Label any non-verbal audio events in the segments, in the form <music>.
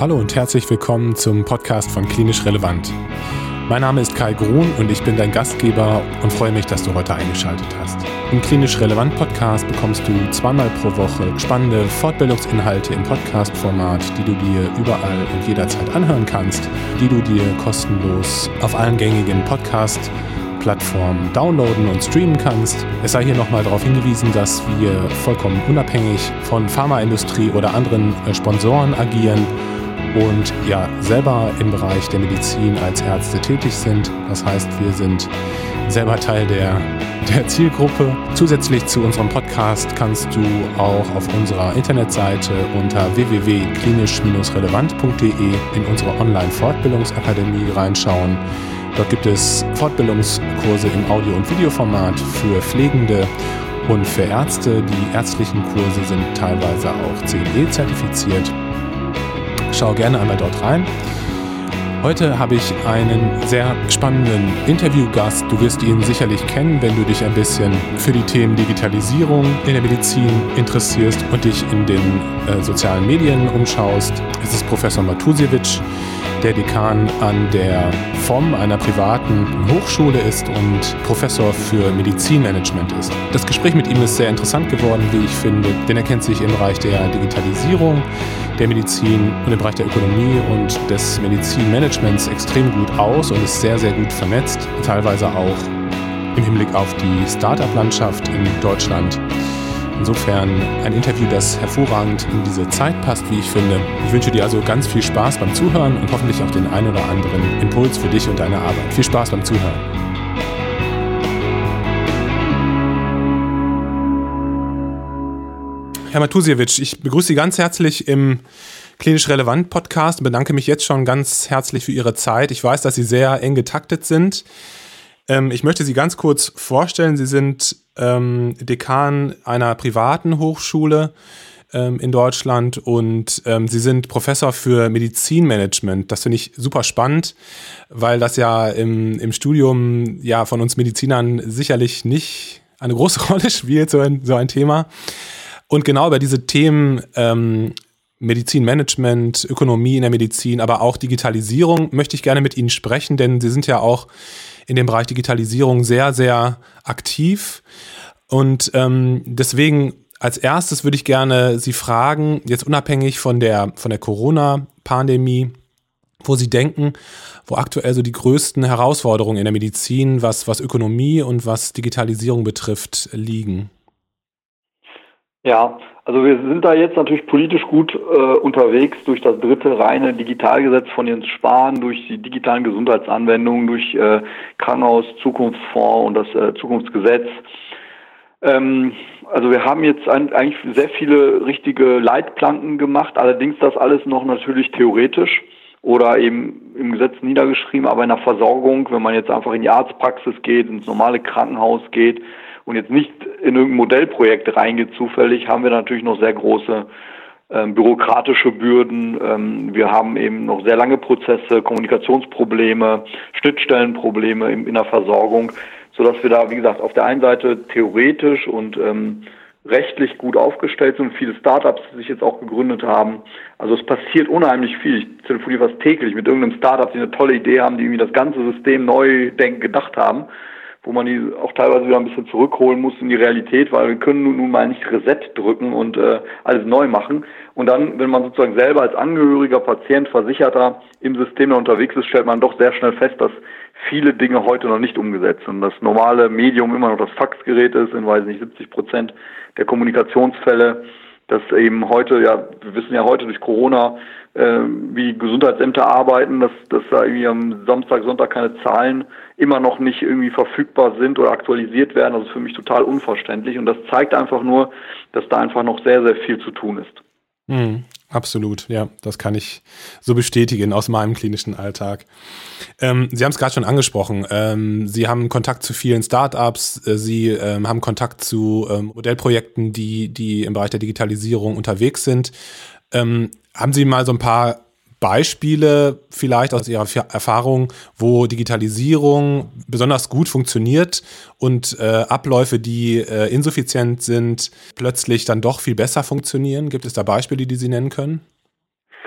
Hallo und herzlich willkommen zum Podcast von Klinisch Relevant. Mein Name ist Kai Grun und ich bin dein Gastgeber und freue mich, dass du heute eingeschaltet hast. Im Klinisch Relevant Podcast bekommst du zweimal pro Woche spannende Fortbildungsinhalte im Podcast-Format, die du dir überall und jederzeit anhören kannst, die du dir kostenlos auf allen gängigen Podcast- Plattformen downloaden und streamen kannst. Es sei hier nochmal darauf hingewiesen, dass wir vollkommen unabhängig von Pharmaindustrie oder anderen äh, Sponsoren agieren und ja selber im Bereich der Medizin als Ärzte tätig sind. Das heißt, wir sind selber Teil der, der Zielgruppe. Zusätzlich zu unserem Podcast kannst du auch auf unserer Internetseite unter www.klinisch-relevant.de in unsere Online-Fortbildungsakademie reinschauen. Dort gibt es Fortbildungskurse im Audio- und Videoformat für Pflegende und für Ärzte. Die ärztlichen Kurse sind teilweise auch CE zertifiziert. Schau gerne einmal dort rein. Heute habe ich einen sehr spannenden Interviewgast. Du wirst ihn sicherlich kennen, wenn du dich ein bisschen für die Themen Digitalisierung in der Medizin interessierst und dich in den äh, sozialen Medien umschaust. Es ist Professor Matusiewicz, der Dekan an der FOM, einer privaten Hochschule ist und Professor für Medizinmanagement ist. Das Gespräch mit ihm ist sehr interessant geworden, wie ich finde, denn er kennt sich im Bereich der Digitalisierung der Medizin und im Bereich der Ökonomie und des Medizinmanagements extrem gut aus und ist sehr, sehr gut vernetzt, teilweise auch im Hinblick auf die Start-up-Landschaft in Deutschland. Insofern ein Interview, das hervorragend in diese Zeit passt, wie ich finde. Ich wünsche dir also ganz viel Spaß beim Zuhören und hoffentlich auch den einen oder anderen Impuls für dich und deine Arbeit. Viel Spaß beim Zuhören. Herr Matusiewicz, ich begrüße Sie ganz herzlich im Klinisch Relevant Podcast und bedanke mich jetzt schon ganz herzlich für Ihre Zeit. Ich weiß, dass Sie sehr eng getaktet sind. Ähm, ich möchte Sie ganz kurz vorstellen. Sie sind ähm, Dekan einer privaten Hochschule ähm, in Deutschland und ähm, Sie sind Professor für Medizinmanagement. Das finde ich super spannend, weil das ja im, im Studium ja von uns Medizinern sicherlich nicht eine große <laughs> Rolle spielt, so ein, so ein Thema. Und genau über diese Themen ähm, Medizinmanagement, Ökonomie in der Medizin, aber auch Digitalisierung möchte ich gerne mit Ihnen sprechen, denn Sie sind ja auch in dem Bereich Digitalisierung sehr, sehr aktiv. Und ähm, deswegen als erstes würde ich gerne Sie fragen, jetzt unabhängig von der, von der Corona-Pandemie, wo Sie denken, wo aktuell so die größten Herausforderungen in der Medizin, was, was Ökonomie und was Digitalisierung betrifft, liegen. Ja, also wir sind da jetzt natürlich politisch gut äh, unterwegs durch das dritte reine Digitalgesetz von Jens Spahn, durch die digitalen Gesundheitsanwendungen, durch äh, Krankenhaus Zukunftsfonds und das äh, Zukunftsgesetz. Ähm, also wir haben jetzt ein, eigentlich sehr viele richtige Leitplanken gemacht, allerdings das alles noch natürlich theoretisch oder eben im Gesetz niedergeschrieben, aber in der Versorgung, wenn man jetzt einfach in die Arztpraxis geht, ins normale Krankenhaus geht, und jetzt nicht in irgendein Modellprojekt reingeht zufällig, haben wir natürlich noch sehr große ähm, bürokratische Bürden. Ähm, wir haben eben noch sehr lange Prozesse, Kommunikationsprobleme, Schnittstellenprobleme in, in der Versorgung, sodass wir da, wie gesagt, auf der einen Seite theoretisch und ähm, rechtlich gut aufgestellt sind, viele Startups die sich jetzt auch gegründet haben. Also es passiert unheimlich viel. Ich telefoniere fast täglich mit irgendeinem Startup, die eine tolle Idee haben, die irgendwie das ganze System neu denken, gedacht haben wo man die auch teilweise wieder ein bisschen zurückholen muss in die Realität, weil wir können nun mal nicht Reset drücken und äh, alles neu machen. Und dann, wenn man sozusagen selber als Angehöriger, Patient, Versicherter im System unterwegs ist, stellt man doch sehr schnell fest, dass viele Dinge heute noch nicht umgesetzt sind. Das normale Medium immer noch das Faxgerät ist, in weiß nicht 70 Prozent der Kommunikationsfälle dass eben heute, ja, wir wissen ja heute durch Corona, äh, wie Gesundheitsämter arbeiten, dass, dass da irgendwie am Samstag, Sonntag keine Zahlen immer noch nicht irgendwie verfügbar sind oder aktualisiert werden. Das ist für mich total unverständlich und das zeigt einfach nur, dass da einfach noch sehr, sehr viel zu tun ist. Mhm. Absolut, ja, das kann ich so bestätigen aus meinem klinischen Alltag. Ähm, Sie haben es gerade schon angesprochen. Ähm, Sie haben Kontakt zu vielen Startups, äh, Sie ähm, haben Kontakt zu ähm, Modellprojekten, die, die im Bereich der Digitalisierung unterwegs sind. Ähm, haben Sie mal so ein paar Beispiele vielleicht aus Ihrer Erfahrung, wo Digitalisierung besonders gut funktioniert und äh, Abläufe, die äh, insuffizient sind, plötzlich dann doch viel besser funktionieren? Gibt es da Beispiele, die Sie nennen können?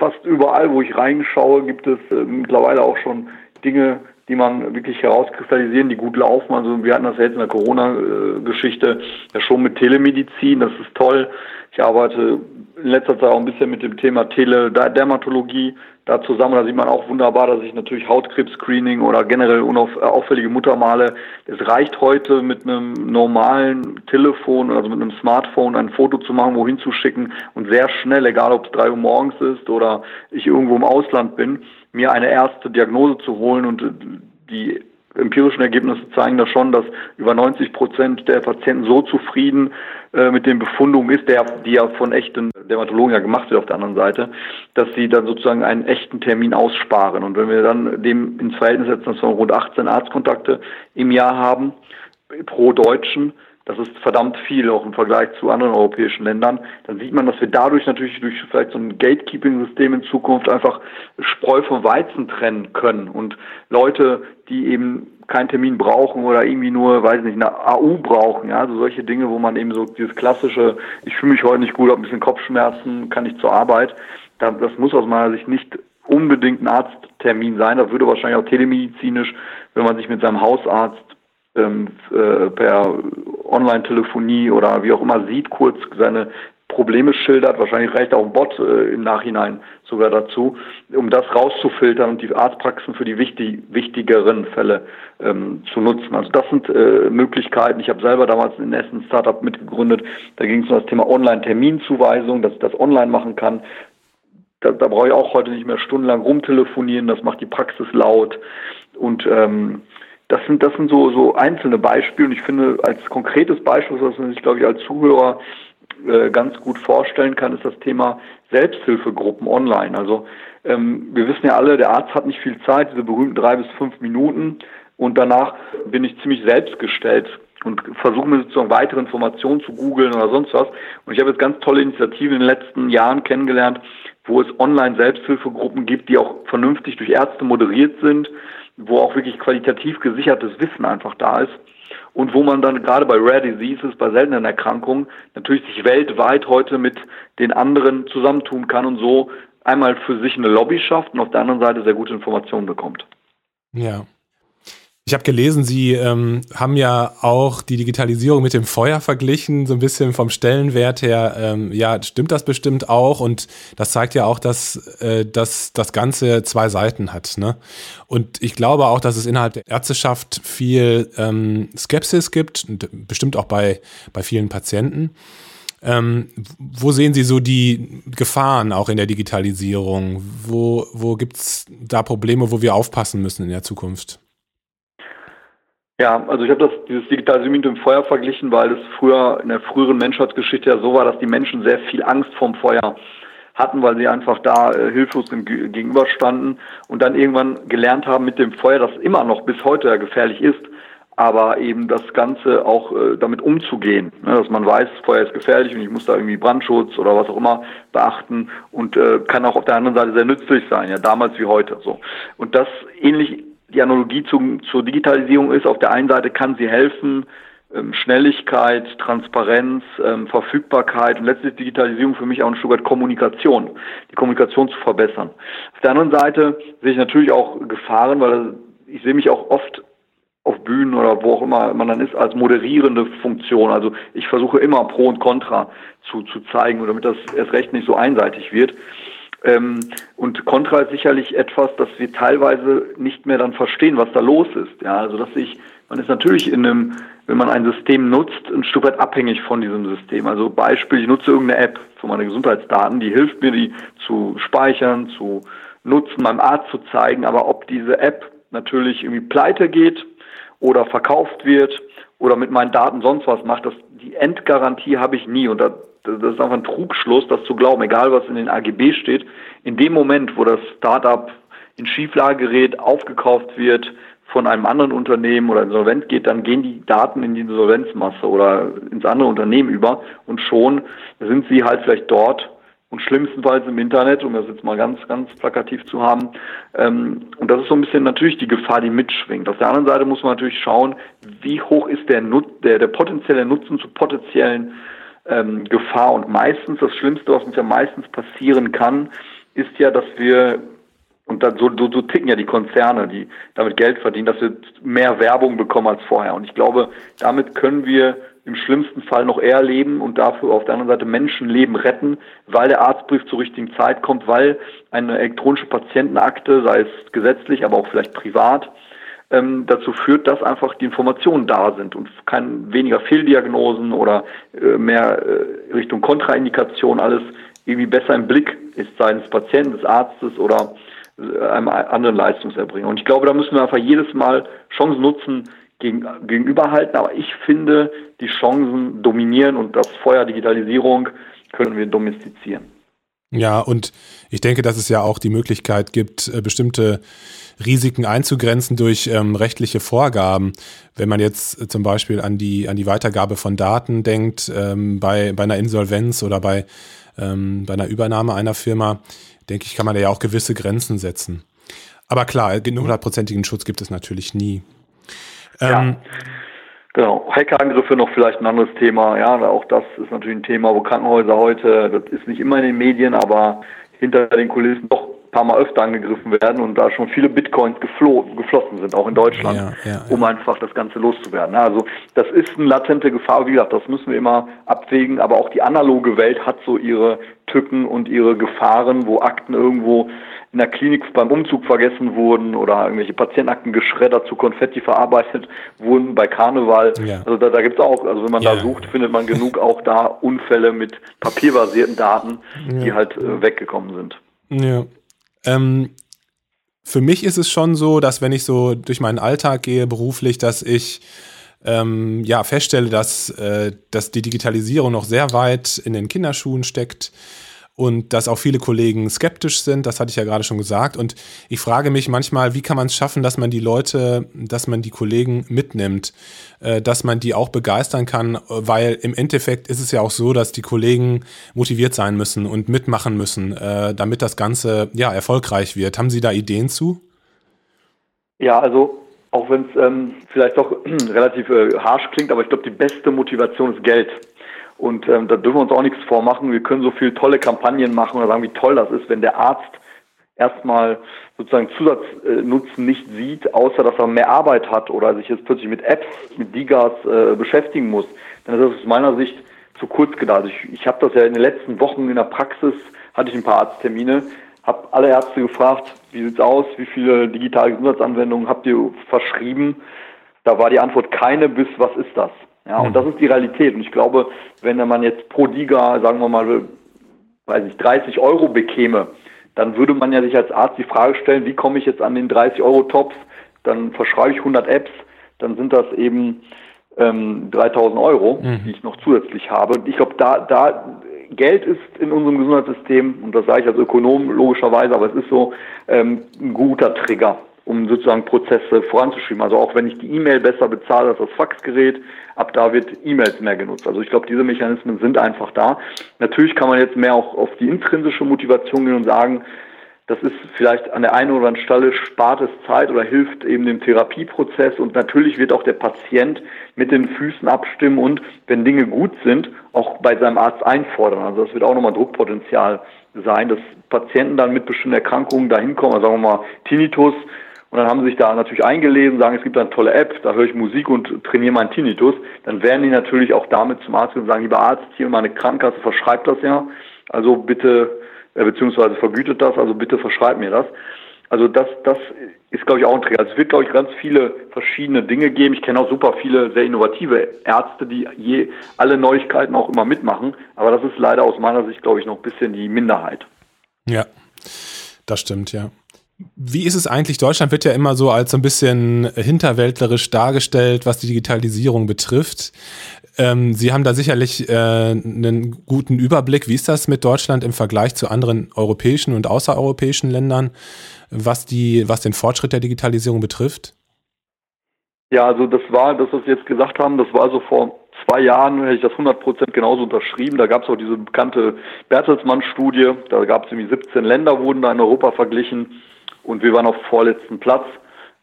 fast überall, wo ich reinschaue, gibt es äh, mittlerweile auch schon Dinge, die man wirklich herauskristallisieren, die gut laufen. Also wir hatten das jetzt in der Corona-Geschichte ja schon mit Telemedizin, das ist toll. Ich arbeite in letzter Zeit auch ein bisschen mit dem Thema Teledermatologie da zusammen. Da sieht man auch wunderbar, dass ich natürlich Hautkrebs-Screening oder generell unauffällige Muttermale, es reicht heute mit einem normalen Telefon, also mit einem Smartphone ein Foto zu machen, wohin zu schicken und sehr schnell, egal ob es drei Uhr morgens ist oder ich irgendwo im Ausland bin, mir eine erste Diagnose zu holen und die empirischen Ergebnisse zeigen da schon, dass über 90 Prozent der Patienten so zufrieden äh, mit den Befundungen ist, der, die ja von echten Dermatologen ja gemacht wird auf der anderen Seite, dass sie dann sozusagen einen echten Termin aussparen. Und wenn wir dann dem ins Verhältnis setzen, dass wir rund 18 Arztkontakte im Jahr haben pro Deutschen, das ist verdammt viel, auch im Vergleich zu anderen europäischen Ländern. Dann sieht man, dass wir dadurch natürlich durch vielleicht so ein Gatekeeping-System in Zukunft einfach Spreu vom Weizen trennen können. Und Leute, die eben keinen Termin brauchen oder irgendwie nur, weiß nicht, eine AU brauchen, ja, also solche Dinge, wo man eben so dieses klassische, ich fühle mich heute nicht gut, habe ein bisschen Kopfschmerzen, kann ich zur Arbeit. Das muss aus meiner Sicht nicht unbedingt ein Arzttermin sein. Das würde wahrscheinlich auch telemedizinisch, wenn man sich mit seinem Hausarzt per Online-Telefonie oder wie auch immer sieht, kurz seine Probleme schildert. Wahrscheinlich reicht auch ein Bot äh, im Nachhinein sogar dazu, um das rauszufiltern und die Arztpraxen für die wichtig, wichtigeren Fälle ähm, zu nutzen. Also das sind äh, Möglichkeiten. Ich habe selber damals in Essen Startup mitgegründet. Da ging es um das Thema Online-Terminzuweisung, dass ich das online machen kann. Da, da brauche ich auch heute nicht mehr stundenlang rumtelefonieren. Das macht die Praxis laut und ähm, das sind, das sind so, so einzelne Beispiele und ich finde, als konkretes Beispiel, was man sich, glaube ich, als Zuhörer äh, ganz gut vorstellen kann, ist das Thema Selbsthilfegruppen online. Also ähm, wir wissen ja alle, der Arzt hat nicht viel Zeit, diese berühmten drei bis fünf Minuten und danach bin ich ziemlich selbstgestellt und versuche mir sozusagen weitere Informationen zu googeln oder sonst was. Und ich habe jetzt ganz tolle Initiativen in den letzten Jahren kennengelernt, wo es online Selbsthilfegruppen gibt, die auch vernünftig durch Ärzte moderiert sind, wo auch wirklich qualitativ gesichertes Wissen einfach da ist und wo man dann gerade bei Rare Diseases, bei seltenen Erkrankungen natürlich sich weltweit heute mit den anderen zusammentun kann und so einmal für sich eine Lobby schafft und auf der anderen Seite sehr gute Informationen bekommt. Ja. Ich habe gelesen, Sie ähm, haben ja auch die Digitalisierung mit dem Feuer verglichen, so ein bisschen vom Stellenwert her. Ähm, ja, stimmt das bestimmt auch? Und das zeigt ja auch, dass, äh, dass das Ganze zwei Seiten hat. Ne? Und ich glaube auch, dass es innerhalb der Ärzteschaft viel ähm, Skepsis gibt, bestimmt auch bei, bei vielen Patienten. Ähm, wo sehen Sie so die Gefahren auch in der Digitalisierung? Wo, wo gibt es da Probleme, wo wir aufpassen müssen in der Zukunft? Ja, also ich habe das dieses digitale mit dem Feuer verglichen, weil es früher in der früheren Menschheitsgeschichte ja so war, dass die Menschen sehr viel Angst vorm Feuer hatten, weil sie einfach da äh, hilflos gegenüberstanden und dann irgendwann gelernt haben mit dem Feuer, das immer noch bis heute ja gefährlich ist, aber eben das Ganze auch äh, damit umzugehen, ne, dass man weiß, Feuer ist gefährlich und ich muss da irgendwie Brandschutz oder was auch immer beachten und äh, kann auch auf der anderen Seite sehr nützlich sein, ja damals wie heute so. Und das ähnlich die Analogie zum, zur Digitalisierung ist, auf der einen Seite kann sie helfen, ähm, Schnelligkeit, Transparenz, ähm, Verfügbarkeit und letztlich Digitalisierung für mich auch ein Stück weit Kommunikation, die Kommunikation zu verbessern. Auf der anderen Seite sehe ich natürlich auch Gefahren, weil ich sehe mich auch oft auf Bühnen oder wo auch immer man dann ist, als moderierende Funktion. Also ich versuche immer Pro und Contra zu, zu zeigen, damit das erst recht nicht so einseitig wird. Ähm, und Contra ist sicherlich etwas, das wir teilweise nicht mehr dann verstehen, was da los ist. Ja, also dass ich, man ist natürlich in einem, wenn man ein System nutzt, ein Stück weit abhängig von diesem System. Also Beispiel, ich nutze irgendeine App für meine Gesundheitsdaten, die hilft mir, die zu speichern, zu nutzen, meinem Arzt zu zeigen, aber ob diese App natürlich irgendwie pleite geht oder verkauft wird oder mit meinen Daten sonst was macht, das, die Endgarantie habe ich nie. Und da das ist einfach ein Trugschluss, das zu glauben, egal was in den AGB steht. In dem Moment, wo das Startup in Schieflage gerät, aufgekauft wird von einem anderen Unternehmen oder insolvent geht, dann gehen die Daten in die Insolvenzmasse oder ins andere Unternehmen über und schon sind sie halt vielleicht dort und schlimmstenfalls im Internet, um das jetzt mal ganz, ganz plakativ zu haben. Ähm, und das ist so ein bisschen natürlich die Gefahr, die mitschwingt. Auf der anderen Seite muss man natürlich schauen, wie hoch ist der, Nut der, der potenzielle Nutzen zu potenziellen ähm, Gefahr. Und meistens, das Schlimmste, was uns ja meistens passieren kann, ist ja, dass wir und dann so, so, so ticken ja die Konzerne, die damit Geld verdienen, dass wir mehr Werbung bekommen als vorher. Und ich glaube, damit können wir im schlimmsten Fall noch eher leben und dafür auf der anderen Seite Menschenleben retten, weil der Arztbrief zur richtigen Zeit kommt, weil eine elektronische Patientenakte, sei es gesetzlich, aber auch vielleicht privat, ähm, dazu führt, dass einfach die Informationen da sind und kein weniger Fehldiagnosen oder äh, mehr äh, Richtung Kontraindikation alles irgendwie besser im Blick ist, seines Patienten, des Arztes oder äh, einem anderen Leistungserbringer. Und ich glaube, da müssen wir einfach jedes Mal Chancen nutzen, gegen, gegenüberhalten. Aber ich finde, die Chancen dominieren und das Feuer Digitalisierung können wir domestizieren. Ja, und ich denke, dass es ja auch die Möglichkeit gibt, äh, bestimmte Risiken einzugrenzen durch ähm, rechtliche Vorgaben. Wenn man jetzt zum Beispiel an die, an die Weitergabe von Daten denkt, ähm, bei, bei einer Insolvenz oder bei, ähm, bei einer Übernahme einer Firma, denke ich, kann man da ja auch gewisse Grenzen setzen. Aber klar, einen hundertprozentigen Schutz gibt es natürlich nie. Ja. Ähm, Genau. Hackerangriffe noch vielleicht ein anderes Thema. Ja, auch das ist natürlich ein Thema, wo Krankenhäuser heute, das ist nicht immer in den Medien, aber hinter den Kulissen doch ein paar Mal öfter angegriffen werden und da schon viele Bitcoins geflo geflossen sind, auch in Deutschland, ja, ja, ja. um einfach das Ganze loszuwerden. Also das ist eine latente Gefahr, wie gesagt, das müssen wir immer abwägen, aber auch die analoge Welt hat so ihre Tücken und ihre Gefahren, wo Akten irgendwo in der Klinik beim Umzug vergessen wurden oder irgendwelche Patientenakten geschreddert zu Konfetti verarbeitet wurden bei Karneval. Ja. Also da, da gibt es auch, also wenn man ja. da sucht, findet man genug auch da Unfälle mit papierbasierten Daten, ja. die halt äh, weggekommen sind. Ja. Ähm, für mich ist es schon so, dass wenn ich so durch meinen Alltag gehe beruflich, dass ich ähm, ja feststelle, dass, äh, dass die Digitalisierung noch sehr weit in den Kinderschuhen steckt und dass auch viele Kollegen skeptisch sind, das hatte ich ja gerade schon gesagt. Und ich frage mich manchmal, wie kann man es schaffen, dass man die Leute, dass man die Kollegen mitnimmt, äh, dass man die auch begeistern kann, weil im Endeffekt ist es ja auch so, dass die Kollegen motiviert sein müssen und mitmachen müssen, äh, damit das Ganze ja erfolgreich wird. Haben Sie da Ideen zu? Ja, also auch wenn es ähm, vielleicht doch <clears throat> relativ äh, harsch klingt, aber ich glaube, die beste Motivation ist Geld. Und ähm, da dürfen wir uns auch nichts vormachen. Wir können so viele tolle Kampagnen machen oder sagen, wie toll das ist, wenn der Arzt erstmal sozusagen Zusatznutzen nicht sieht, außer dass er mehr Arbeit hat oder sich jetzt plötzlich mit Apps, mit Digas äh, beschäftigen muss. Dann ist das aus meiner Sicht zu kurz gedacht. Ich, ich habe das ja in den letzten Wochen in der Praxis, hatte ich ein paar Arzttermine, habe alle Ärzte gefragt, wie sieht's aus, wie viele digitale Gesundheitsanwendungen habt ihr verschrieben? Da war die Antwort keine bis was ist das? Ja, und das ist die Realität. Und ich glaube, wenn man jetzt pro Liga, sagen wir mal, weiß ich, 30 Euro bekäme, dann würde man ja sich als Arzt die Frage stellen, wie komme ich jetzt an den 30 Euro Tops? Dann verschreibe ich 100 Apps, dann sind das eben ähm, 3000 Euro, mhm. die ich noch zusätzlich habe. Ich glaube, da, da Geld ist in unserem Gesundheitssystem, und das sage ich als Ökonom logischerweise, aber es ist so ähm, ein guter Trigger um sozusagen Prozesse voranzuschieben. Also auch wenn ich die E-Mail besser bezahle als das Faxgerät, ab da wird E-Mails mehr genutzt. Also ich glaube, diese Mechanismen sind einfach da. Natürlich kann man jetzt mehr auch auf die intrinsische Motivation gehen und sagen, das ist vielleicht an der einen oder anderen Stelle spart es Zeit oder hilft eben dem Therapieprozess und natürlich wird auch der Patient mit den Füßen abstimmen und wenn Dinge gut sind, auch bei seinem Arzt einfordern. Also das wird auch nochmal Druckpotenzial sein, dass Patienten dann mit bestimmten Erkrankungen dahin kommen, also sagen wir mal Tinnitus, und dann haben sie sich da natürlich eingelesen, sagen, es gibt eine tolle App, da höre ich Musik und trainiere meinen Tinnitus. Dann werden die natürlich auch damit zum Arzt und sagen, lieber Arzt, hier meine Krankenkasse verschreibt das ja. Also bitte, äh, beziehungsweise vergütet das, also bitte verschreibt mir das. Also das, das ist, glaube ich, auch ein Träger. Also es wird, glaube ich, ganz viele verschiedene Dinge geben. Ich kenne auch super viele sehr innovative Ärzte, die je alle Neuigkeiten auch immer mitmachen. Aber das ist leider aus meiner Sicht, glaube ich, noch ein bisschen die Minderheit. Ja, das stimmt, ja. Wie ist es eigentlich? Deutschland wird ja immer so als so ein bisschen hinterwäldlerisch dargestellt, was die Digitalisierung betrifft. Ähm, Sie haben da sicherlich äh, einen guten Überblick. Wie ist das mit Deutschland im Vergleich zu anderen europäischen und außereuropäischen Ländern, was, die, was den Fortschritt der Digitalisierung betrifft? Ja, also das war, das, was Sie jetzt gesagt haben, das war so vor zwei Jahren, hätte ich das 100 Prozent genauso unterschrieben. Da gab es auch diese bekannte Bertelsmann-Studie. Da gab es irgendwie 17 Länder, wurden da in Europa verglichen. Und wir waren auf vorletzten Platz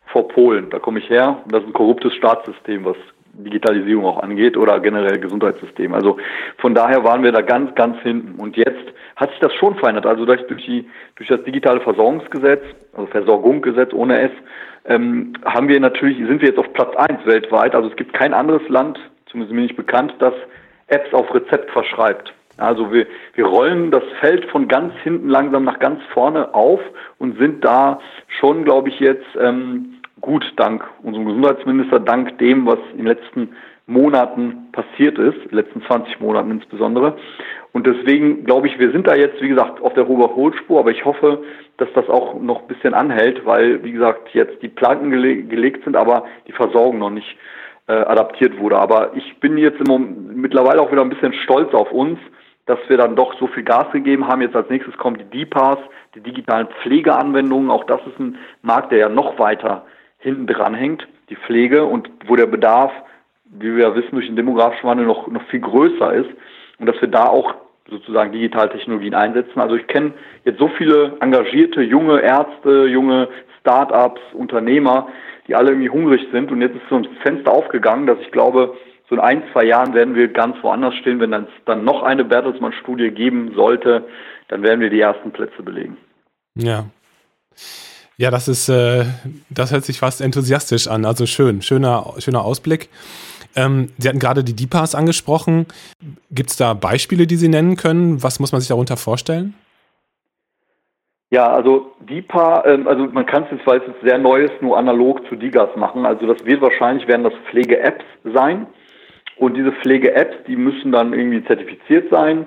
vor Polen. Da komme ich her. Das ist ein korruptes Staatssystem, was Digitalisierung auch angeht oder generell Gesundheitssystem. Also von daher waren wir da ganz, ganz hinten. Und jetzt hat sich das schon verändert. Also durch, die, durch das digitale Versorgungsgesetz, also Versorgungsgesetz ohne S, ähm, haben wir natürlich, sind wir jetzt auf Platz eins weltweit. Also es gibt kein anderes Land, zumindest mir nicht bekannt, das Apps auf Rezept verschreibt. Also wir, wir rollen das Feld von ganz hinten langsam nach ganz vorne auf und sind da schon, glaube ich, jetzt ähm, gut dank unserem Gesundheitsminister, dank dem, was in den letzten Monaten passiert ist, letzten 20 Monaten insbesondere. Und deswegen glaube ich, wir sind da jetzt, wie gesagt, auf der Überholspur, aber ich hoffe, dass das auch noch ein bisschen anhält, weil, wie gesagt, jetzt die Planken gele gelegt sind, aber die Versorgung noch nicht äh, adaptiert wurde. Aber ich bin jetzt im Moment mittlerweile auch wieder ein bisschen stolz auf uns, dass wir dann doch so viel Gas gegeben haben. Jetzt als nächstes kommen die DPAs, die digitalen Pflegeanwendungen. Auch das ist ein Markt, der ja noch weiter hinten dran hängt, die Pflege und wo der Bedarf, wie wir ja wissen, durch den demografischen Wandel noch, noch viel größer ist und dass wir da auch sozusagen Digitaltechnologien einsetzen. Also ich kenne jetzt so viele engagierte junge Ärzte, junge Start-ups, Unternehmer, die alle irgendwie hungrig sind und jetzt ist so ein Fenster aufgegangen, dass ich glaube, so in ein, zwei Jahren werden wir ganz woanders stehen. Wenn es dann noch eine Bertelsmann-Studie geben sollte, dann werden wir die ersten Plätze belegen. Ja. Ja, das ist, äh, das hört sich fast enthusiastisch an. Also schön, schöner, schöner Ausblick. Ähm, Sie hatten gerade die DIPAs angesprochen. Gibt es da Beispiele, die Sie nennen können? Was muss man sich darunter vorstellen? Ja, also DIPA, ähm, also man kann es jetzt, weil es jetzt sehr neu ist, nur analog zu DIGAS machen. Also das wird wahrscheinlich werden das Pflege-Apps sein. Und diese Pflege-Apps, die müssen dann irgendwie zertifiziert sein,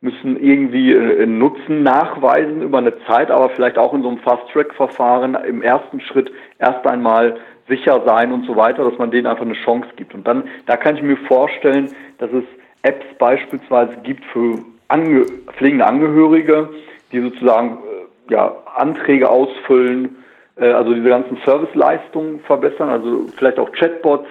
müssen irgendwie äh, Nutzen nachweisen über eine Zeit, aber vielleicht auch in so einem Fast-Track-Verfahren im ersten Schritt erst einmal sicher sein und so weiter, dass man denen einfach eine Chance gibt. Und dann, da kann ich mir vorstellen, dass es Apps beispielsweise gibt für ange pflegende Angehörige, die sozusagen äh, ja, Anträge ausfüllen, äh, also diese ganzen Serviceleistungen verbessern, also vielleicht auch Chatbots,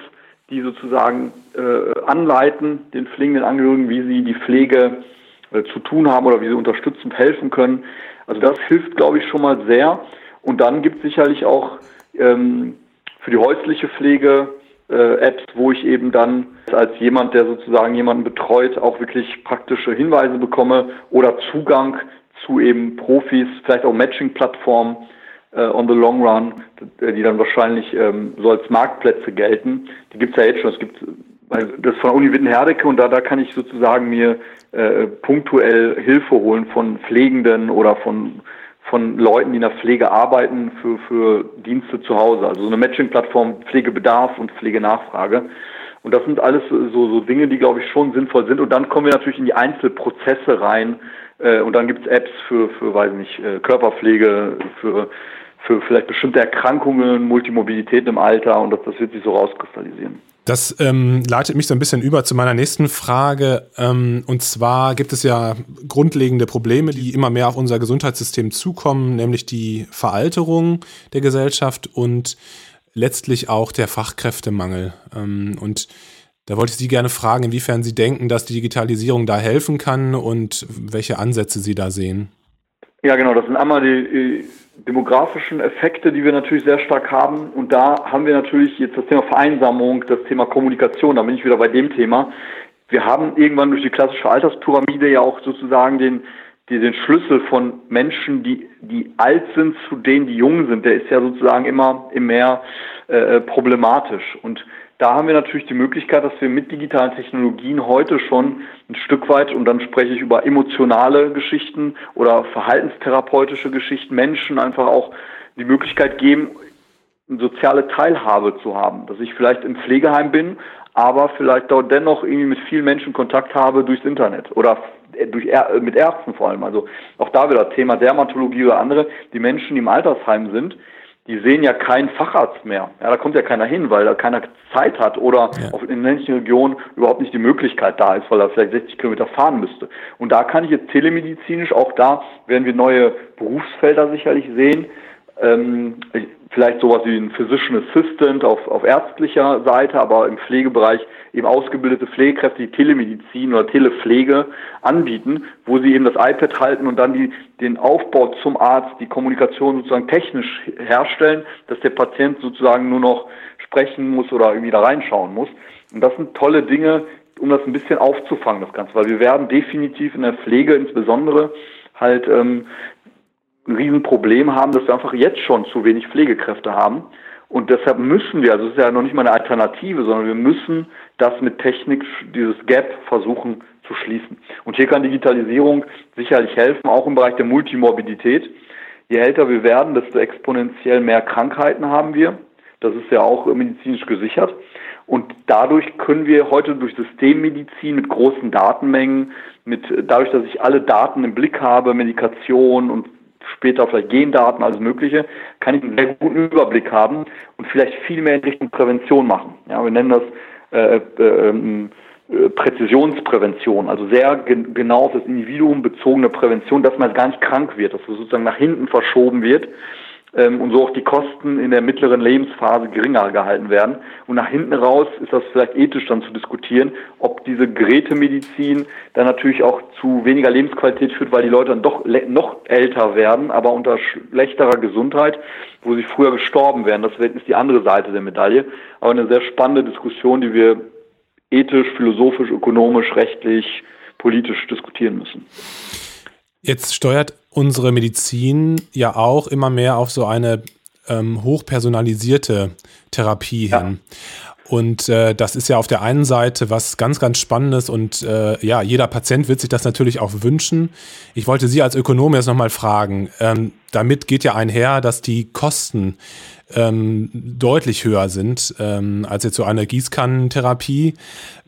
die sozusagen äh, anleiten, den pflegenden Angehörigen, wie sie die Pflege äh, zu tun haben oder wie sie unterstützend helfen können. Also das hilft, glaube ich, schon mal sehr. Und dann gibt es sicherlich auch ähm, für die häusliche Pflege äh, Apps, wo ich eben dann als jemand, der sozusagen jemanden betreut, auch wirklich praktische Hinweise bekomme oder Zugang zu eben Profis, vielleicht auch Matching-Plattformen, äh, on the long run, die dann wahrscheinlich ähm, so als Marktplätze gelten. Die gibt es ja jetzt schon. Es gibt das von Uni Wittenherdecke und da, da kann ich sozusagen mir äh, punktuell Hilfe holen von Pflegenden oder von von Leuten, die in der Pflege arbeiten für, für Dienste zu Hause. Also so eine Matching-Plattform Pflegebedarf und Pflegenachfrage. Und das sind alles so, so Dinge, die, glaube ich, schon sinnvoll sind. Und dann kommen wir natürlich in die Einzelprozesse rein. Äh, und dann gibt es Apps für, für, weiß nicht, äh, Körperpflege, für für vielleicht bestimmte Erkrankungen, Multimobilität im Alter und das, das wird sich so rauskristallisieren. Das ähm, leitet mich so ein bisschen über zu meiner nächsten Frage. Ähm, und zwar gibt es ja grundlegende Probleme, die immer mehr auf unser Gesundheitssystem zukommen, nämlich die Veralterung der Gesellschaft und letztlich auch der Fachkräftemangel. Ähm, und da wollte ich Sie gerne fragen, inwiefern Sie denken, dass die Digitalisierung da helfen kann und welche Ansätze Sie da sehen. Ja, genau. Das sind einmal die, demografischen Effekte, die wir natürlich sehr stark haben. Und da haben wir natürlich jetzt das Thema Vereinsamung, das Thema Kommunikation. Da bin ich wieder bei dem Thema. Wir haben irgendwann durch die klassische Alterspyramide ja auch sozusagen den, den Schlüssel von Menschen, die, die alt sind, zu denen, die jung sind. Der ist ja sozusagen immer, immer mehr äh, problematisch. Und da haben wir natürlich die Möglichkeit, dass wir mit digitalen Technologien heute schon ein Stück weit, und dann spreche ich über emotionale Geschichten oder verhaltenstherapeutische Geschichten, Menschen einfach auch die Möglichkeit geben, eine soziale Teilhabe zu haben. Dass ich vielleicht im Pflegeheim bin, aber vielleicht dort dennoch irgendwie mit vielen Menschen Kontakt habe durchs Internet oder durch, mit Ärzten vor allem. Also auch da wieder Thema Dermatologie oder andere. Die Menschen, die im Altersheim sind, die sehen ja keinen Facharzt mehr. Ja, da kommt ja keiner hin, weil da keiner Zeit hat oder ja. auf, in ländlichen Regionen überhaupt nicht die Möglichkeit da ist, weil er vielleicht 60 Kilometer fahren müsste. Und da kann ich jetzt telemedizinisch, auch da werden wir neue Berufsfelder sicherlich sehen. Ähm, vielleicht sowas wie ein Physician Assistant auf, auf ärztlicher Seite, aber im Pflegebereich eben ausgebildete Pflegekräfte, die Telemedizin oder Telepflege anbieten, wo sie eben das iPad halten und dann die, den Aufbau zum Arzt, die Kommunikation sozusagen technisch herstellen, dass der Patient sozusagen nur noch sprechen muss oder irgendwie da reinschauen muss. Und das sind tolle Dinge, um das ein bisschen aufzufangen, das Ganze, weil wir werden definitiv in der Pflege insbesondere halt ähm, ein Riesenproblem haben, dass wir einfach jetzt schon zu wenig Pflegekräfte haben. Und deshalb müssen wir, also es ist ja noch nicht mal eine Alternative, sondern wir müssen das mit Technik, dieses Gap versuchen zu schließen. Und hier kann Digitalisierung sicherlich helfen, auch im Bereich der Multimorbidität. Je älter wir werden, desto exponentiell mehr Krankheiten haben wir. Das ist ja auch medizinisch gesichert. Und dadurch können wir heute durch Systemmedizin mit großen Datenmengen, mit dadurch, dass ich alle Daten im Blick habe, Medikation und später vielleicht Gendaten, alles Mögliche, kann ich einen sehr guten Überblick haben und vielleicht viel mehr in Richtung Prävention machen. Ja, wir nennen das äh, äh, ähm, äh, Präzisionsprävention, also sehr gen genau auf das Individuum bezogene Prävention, dass man gar nicht krank wird, dass es sozusagen nach hinten verschoben wird und so auch die Kosten in der mittleren Lebensphase geringer gehalten werden. Und nach hinten raus ist das vielleicht ethisch dann zu diskutieren, ob diese Gerätemedizin dann natürlich auch zu weniger Lebensqualität führt, weil die Leute dann doch noch älter werden, aber unter schlechterer Gesundheit, wo sie früher gestorben wären. Das ist die andere Seite der Medaille. Aber eine sehr spannende Diskussion, die wir ethisch, philosophisch, ökonomisch, rechtlich, politisch diskutieren müssen. Jetzt steuert unsere Medizin ja auch immer mehr auf so eine ähm, hochpersonalisierte Therapie ja. hin. Und äh, das ist ja auf der einen Seite was ganz, ganz Spannendes und äh, ja, jeder Patient wird sich das natürlich auch wünschen. Ich wollte Sie als Ökonom jetzt nochmal fragen, ähm, damit geht ja einher, dass die Kosten ähm, deutlich höher sind ähm, als jetzt so eine Gießkannentherapie.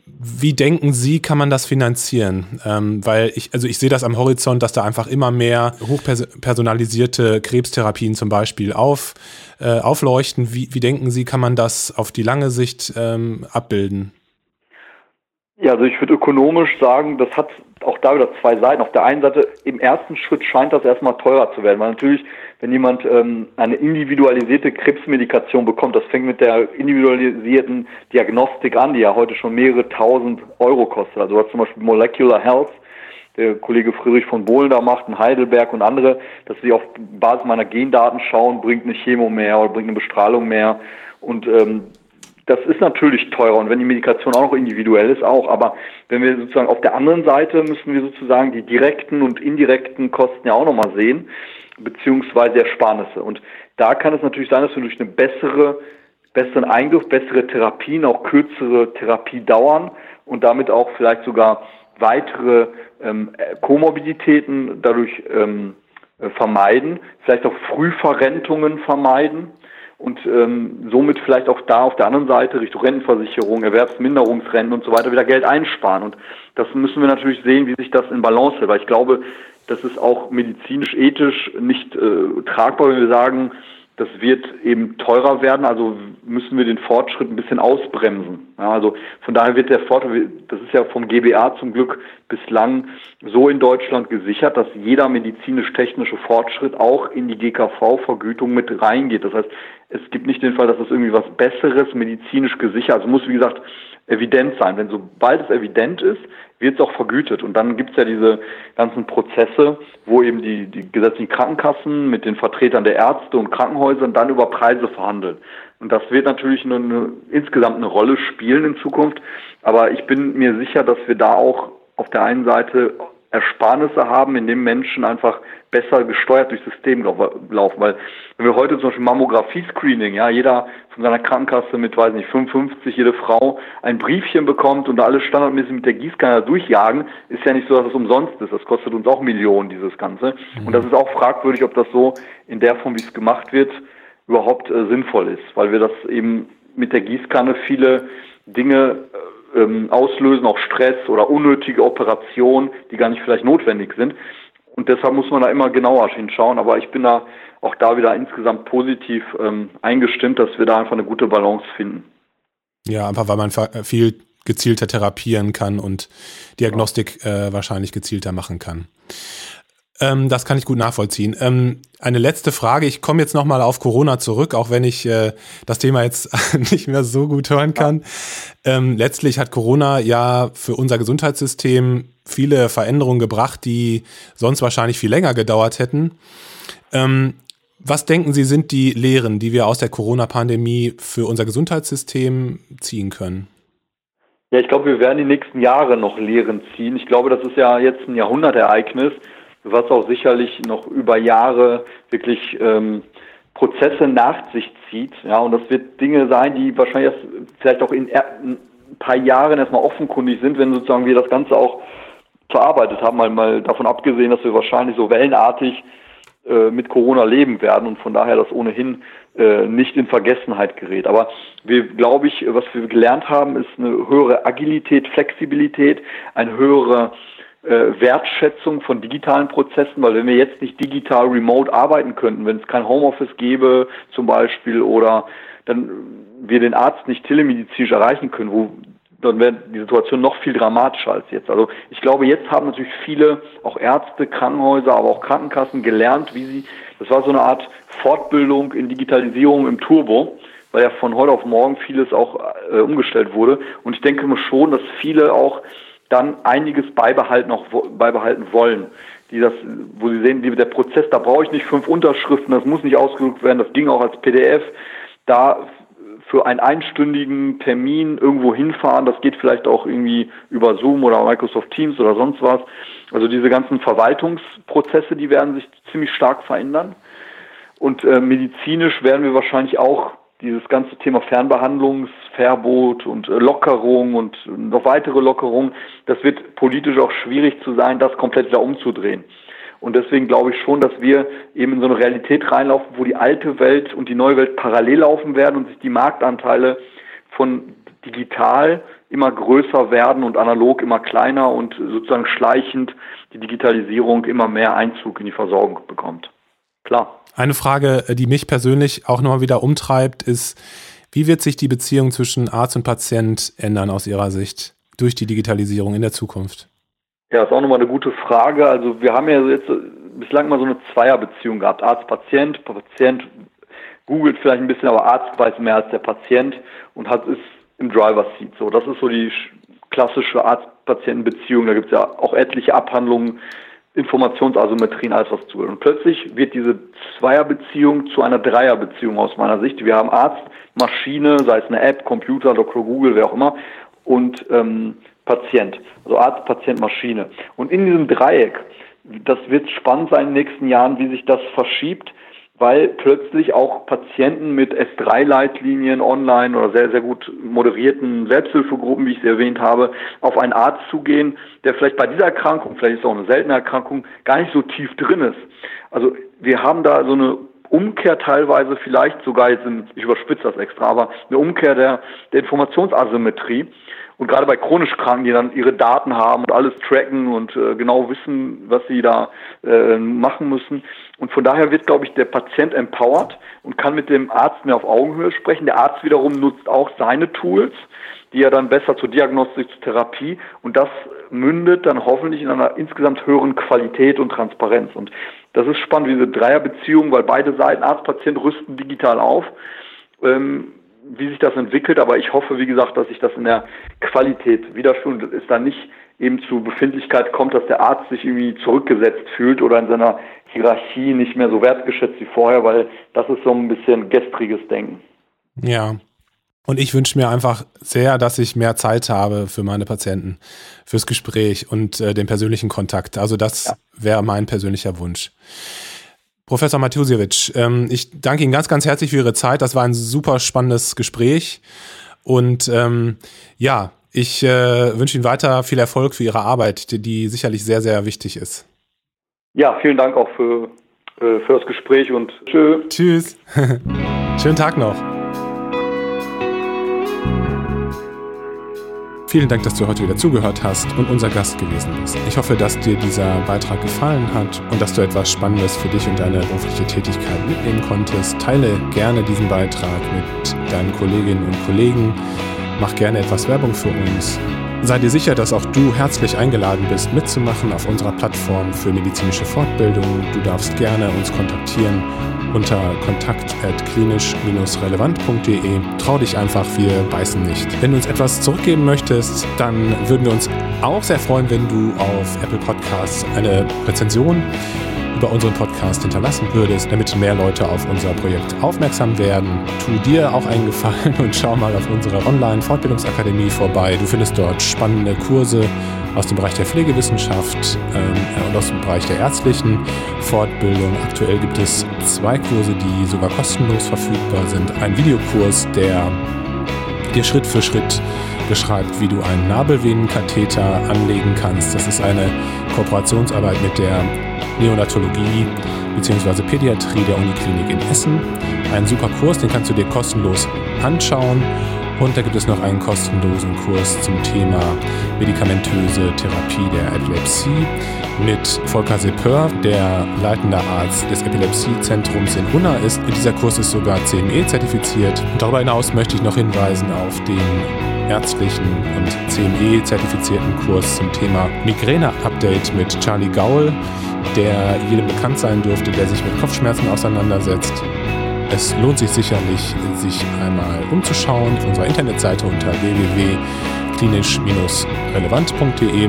Wie denken Sie, kann man das finanzieren? Ähm, weil ich, also ich sehe das am Horizont, dass da einfach immer mehr hochpersonalisierte Krebstherapien zum Beispiel auf, äh, aufleuchten. Wie, wie denken Sie, kann man das auf die lange Sicht ähm, abbilden? Ja, also ich würde ökonomisch sagen, das hat auch da wieder zwei Seiten. Auf der einen Seite, im ersten Schritt scheint das erstmal teurer zu werden, weil natürlich, wenn jemand ähm, eine individualisierte Krebsmedikation bekommt, das fängt mit der individualisierten Diagnostik an, die ja heute schon mehrere tausend Euro kostet. Also was zum Beispiel Molecular Health, der Kollege Friedrich von Bohlen da macht, in Heidelberg und andere, dass sie auf Basis meiner Gendaten schauen, bringt eine Chemo mehr oder bringt eine Bestrahlung mehr. Und ähm, das ist natürlich teurer und wenn die Medikation auch noch individuell ist, auch. Aber wenn wir sozusagen auf der anderen Seite müssen wir sozusagen die direkten und indirekten Kosten ja auch nochmal sehen, beziehungsweise Ersparnisse. Und da kann es natürlich sein, dass wir durch eine bessere, besseren Eingriff, bessere Therapien, auch kürzere Therapiedauern und damit auch vielleicht sogar weitere ähm, Komorbiditäten dadurch ähm, vermeiden, vielleicht auch Frühverrentungen vermeiden und ähm, somit vielleicht auch da auf der anderen Seite Richtung Rentenversicherung, Erwerbsminderungsrenten und so weiter wieder Geld einsparen. Und das müssen wir natürlich sehen, wie sich das in Balance hält, weil ich glaube, das ist auch medizinisch, ethisch nicht äh, tragbar, wenn wir sagen, das wird eben teurer werden, also müssen wir den Fortschritt ein bisschen ausbremsen. Ja, also von daher wird der Fortschritt, das ist ja vom GBA zum Glück bislang so in Deutschland gesichert, dass jeder medizinisch-technische Fortschritt auch in die GKV-Vergütung mit reingeht. Das heißt, es gibt nicht den Fall, dass das irgendwie was Besseres medizinisch gesichert. Also muss, wie gesagt, evident sein. Wenn sobald es evident ist, wird es auch vergütet. Und dann gibt es ja diese ganzen Prozesse, wo eben die, die gesetzlichen Krankenkassen mit den Vertretern der Ärzte und Krankenhäusern dann über Preise verhandeln. Und das wird natürlich eine, eine, insgesamt eine Rolle spielen in Zukunft. Aber ich bin mir sicher, dass wir da auch auf der einen Seite Ersparnisse haben, indem Menschen einfach besser gesteuert durchs System laufen. Weil wenn wir heute zum Beispiel Mammographie-Screening, ja, jeder von seiner Krankenkasse mit, weiß nicht, 55, jede Frau ein Briefchen bekommt und da alles standardmäßig mit der Gießkanne durchjagen, ist ja nicht so, dass es umsonst ist. Das kostet uns auch Millionen, dieses Ganze. Mhm. Und das ist auch fragwürdig, ob das so in der Form, wie es gemacht wird, überhaupt äh, sinnvoll ist, weil wir das eben mit der Gießkanne viele Dinge äh, ähm, auslösen, auch Stress oder unnötige Operationen, die gar nicht vielleicht notwendig sind. Und deshalb muss man da immer genauer hinschauen. Aber ich bin da auch da wieder insgesamt positiv ähm, eingestimmt, dass wir da einfach eine gute Balance finden. Ja, einfach weil man viel gezielter therapieren kann und Diagnostik äh, wahrscheinlich gezielter machen kann. Ähm, das kann ich gut nachvollziehen. Ähm, eine letzte Frage. Ich komme jetzt nochmal auf Corona zurück, auch wenn ich äh, das Thema jetzt <laughs> nicht mehr so gut hören kann. Ähm, letztlich hat Corona ja für unser Gesundheitssystem viele Veränderungen gebracht, die sonst wahrscheinlich viel länger gedauert hätten. Ähm, was denken Sie, sind die Lehren, die wir aus der Corona-Pandemie für unser Gesundheitssystem ziehen können? Ja, ich glaube, wir werden die nächsten Jahre noch Lehren ziehen. Ich glaube, das ist ja jetzt ein Jahrhundertereignis, was auch sicherlich noch über Jahre wirklich ähm, Prozesse nach sich zieht. Ja, und das wird Dinge sein, die wahrscheinlich erst vielleicht auch in ein paar Jahren erstmal offenkundig sind, wenn sozusagen wir das Ganze auch verarbeitet haben, mal, mal davon abgesehen, dass wir wahrscheinlich so wellenartig äh, mit Corona leben werden und von daher das ohnehin äh, nicht in Vergessenheit gerät. Aber wir, glaube ich, was wir gelernt haben, ist eine höhere Agilität, Flexibilität, eine höhere äh, Wertschätzung von digitalen Prozessen, weil wenn wir jetzt nicht digital remote arbeiten könnten, wenn es kein Homeoffice gäbe zum Beispiel oder dann wir den Arzt nicht telemedizinisch erreichen können, wo dann wäre die Situation noch viel dramatischer als jetzt. Also ich glaube, jetzt haben natürlich viele, auch Ärzte, Krankenhäuser, aber auch Krankenkassen gelernt, wie sie, das war so eine Art Fortbildung in Digitalisierung im Turbo, weil ja von heute auf morgen vieles auch äh, umgestellt wurde. Und ich denke mir schon, dass viele auch dann einiges beibehalten, auch beibehalten wollen. Die das, wo sie sehen, der Prozess, da brauche ich nicht fünf Unterschriften, das muss nicht ausgedruckt werden, das ging auch als PDF. Da für einen einstündigen Termin irgendwo hinfahren. Das geht vielleicht auch irgendwie über Zoom oder Microsoft Teams oder sonst was. Also diese ganzen Verwaltungsprozesse, die werden sich ziemlich stark verändern. Und äh, medizinisch werden wir wahrscheinlich auch dieses ganze Thema Fernbehandlungsverbot und äh, Lockerung und noch weitere Lockerungen, das wird politisch auch schwierig zu sein, das komplett wieder umzudrehen. Und deswegen glaube ich schon, dass wir eben in so eine Realität reinlaufen, wo die alte Welt und die neue Welt parallel laufen werden und sich die Marktanteile von digital immer größer werden und analog immer kleiner und sozusagen schleichend die Digitalisierung immer mehr Einzug in die Versorgung bekommt. Klar. Eine Frage, die mich persönlich auch nochmal wieder umtreibt, ist, wie wird sich die Beziehung zwischen Arzt und Patient ändern aus Ihrer Sicht durch die Digitalisierung in der Zukunft? Ja, ist auch nochmal eine gute Frage. Also wir haben ja jetzt bislang mal so eine Zweierbeziehung gehabt. Arzt-Patient, Patient googelt vielleicht ein bisschen, aber Arzt weiß mehr als der Patient und hat ist im Driver Seat. So, das ist so die klassische Arzt-Patienten-Beziehung. Da gibt es ja auch etliche Abhandlungen, Informationsasymmetrien, alles was zu. Und plötzlich wird diese Zweierbeziehung zu einer Dreierbeziehung aus meiner Sicht. Wir haben Arzt, Maschine, sei es eine App, Computer, Dr. Google, wer auch immer, und ähm, Patient, also Arzt, Patient, Maschine. Und in diesem Dreieck, das wird spannend sein in den nächsten Jahren, wie sich das verschiebt, weil plötzlich auch Patienten mit S3-Leitlinien online oder sehr, sehr gut moderierten Selbsthilfegruppen, wie ich sie erwähnt habe, auf einen Arzt zugehen, der vielleicht bei dieser Erkrankung, vielleicht ist es auch eine seltene Erkrankung, gar nicht so tief drin ist. Also wir haben da so eine Umkehr teilweise vielleicht sogar jetzt, ich überspitze das extra, aber eine Umkehr der, der Informationsasymmetrie. Und gerade bei chronisch Kranken, die dann ihre Daten haben und alles tracken und äh, genau wissen, was sie da äh, machen müssen. Und von daher wird, glaube ich, der Patient empowered und kann mit dem Arzt mehr auf Augenhöhe sprechen. Der Arzt wiederum nutzt auch seine Tools, die er dann besser zur Diagnostik, zur Therapie. Und das mündet dann hoffentlich in einer insgesamt höheren Qualität und Transparenz. Und das ist spannend, diese Dreierbeziehung, weil beide Seiten, Arzt, Patient, rüsten digital auf. Ähm, wie sich das entwickelt, aber ich hoffe, wie gesagt, dass sich das in der Qualität widerspiegelt, es dann nicht eben zu Befindlichkeit kommt, dass der Arzt sich irgendwie zurückgesetzt fühlt oder in seiner Hierarchie nicht mehr so wertgeschätzt wie vorher, weil das ist so ein bisschen gestriges Denken. Ja. Und ich wünsche mir einfach sehr, dass ich mehr Zeit habe für meine Patienten, fürs Gespräch und äh, den persönlichen Kontakt. Also das ja. wäre mein persönlicher Wunsch. Professor Matusiewicz, ähm, ich danke Ihnen ganz, ganz herzlich für Ihre Zeit. Das war ein super spannendes Gespräch. Und ähm, ja, ich äh, wünsche Ihnen weiter viel Erfolg für Ihre Arbeit, die, die sicherlich sehr, sehr wichtig ist. Ja, vielen Dank auch für, äh, für das Gespräch und tschö. tschüss. <laughs> Schönen Tag noch. Vielen Dank, dass du heute wieder zugehört hast und unser Gast gewesen bist. Ich hoffe, dass dir dieser Beitrag gefallen hat und dass du etwas Spannendes für dich und deine berufliche Tätigkeit mitnehmen konntest. Teile gerne diesen Beitrag mit deinen Kolleginnen und Kollegen. Mach gerne etwas Werbung für uns. Sei dir sicher, dass auch du herzlich eingeladen bist, mitzumachen auf unserer Plattform für medizinische Fortbildung. Du darfst gerne uns kontaktieren unter kontakt.klinisch-relevant.de. Trau dich einfach, wir beißen nicht. Wenn du uns etwas zurückgeben möchtest, dann würden wir uns auch sehr freuen, wenn du auf Apple Podcasts eine Rezension über unseren Podcast hinterlassen würdest, damit mehr Leute auf unser Projekt aufmerksam werden. Tu dir auch einen Gefallen <laughs> und schau mal auf unserer Online-Fortbildungsakademie vorbei. Du findest dort spannende Kurse aus dem Bereich der Pflegewissenschaft ähm, und aus dem Bereich der ärztlichen Fortbildung. Aktuell gibt es zwei Kurse, die sogar kostenlos verfügbar sind. Ein Videokurs, der dir Schritt für Schritt beschreibt, wie du einen Nabelvenenkatheter anlegen kannst. Das ist eine Kooperationsarbeit mit der Neonatologie bzw. Pädiatrie der Uniklinik in Essen. Ein super Kurs, den kannst du dir kostenlos anschauen. Und da gibt es noch einen kostenlosen Kurs zum Thema medikamentöse Therapie der Epilepsie mit Volker Sepeur, der leitender Arzt des Epilepsiezentrums in Unna ist. Dieser Kurs ist sogar CME zertifiziert. Darüber hinaus möchte ich noch hinweisen auf den ärztlichen und CME-zertifizierten Kurs zum Thema Migräne-Update mit Charlie Gaul, der jedem bekannt sein dürfte, der sich mit Kopfschmerzen auseinandersetzt. Es lohnt sich sicherlich, sich einmal umzuschauen auf unserer Internetseite unter www.klinisch-relevant.de.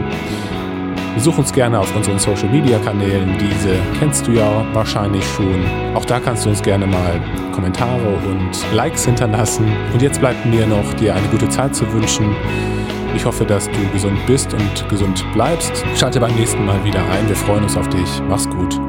Besuch uns gerne auf unseren Social Media Kanälen. Diese kennst du ja wahrscheinlich schon. Auch da kannst du uns gerne mal Kommentare und Likes hinterlassen. Und jetzt bleibt mir noch, dir eine gute Zeit zu wünschen. Ich hoffe, dass du gesund bist und gesund bleibst. Schalte beim nächsten Mal wieder ein. Wir freuen uns auf dich. Mach's gut.